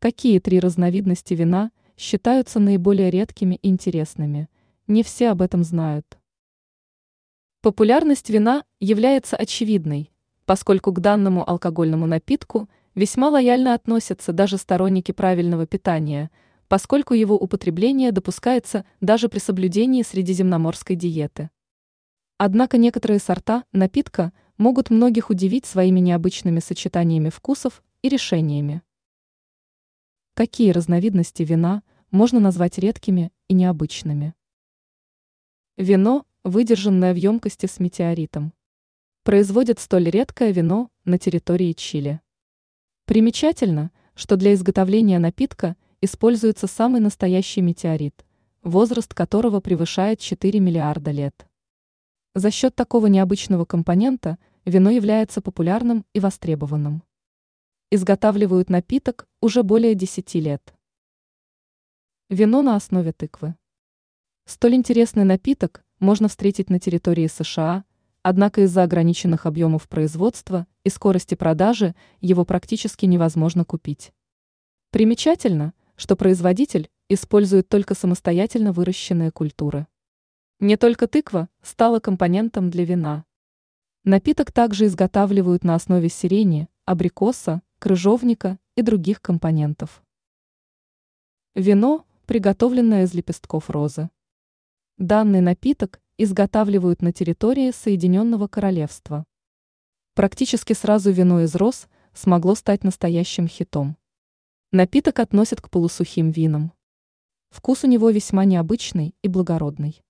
Какие три разновидности вина считаются наиболее редкими и интересными? Не все об этом знают. Популярность вина является очевидной, поскольку к данному алкогольному напитку весьма лояльно относятся даже сторонники правильного питания, поскольку его употребление допускается даже при соблюдении средиземноморской диеты. Однако некоторые сорта напитка могут многих удивить своими необычными сочетаниями вкусов и решениями. Какие разновидности вина можно назвать редкими и необычными? Вино, выдержанное в емкости с метеоритом. Производят столь редкое вино на территории Чили. Примечательно, что для изготовления напитка используется самый настоящий метеорит, возраст которого превышает 4 миллиарда лет. За счет такого необычного компонента вино является популярным и востребованным изготавливают напиток уже более 10 лет. Вино на основе тыквы. Столь интересный напиток можно встретить на территории США, однако из-за ограниченных объемов производства и скорости продажи его практически невозможно купить. Примечательно, что производитель использует только самостоятельно выращенные культуры. Не только тыква стала компонентом для вина. Напиток также изготавливают на основе сирени, абрикоса, крыжовника и других компонентов. Вино, приготовленное из лепестков розы. Данный напиток изготавливают на территории Соединенного Королевства. Практически сразу вино из роз смогло стать настоящим хитом. Напиток относят к полусухим винам. Вкус у него весьма необычный и благородный.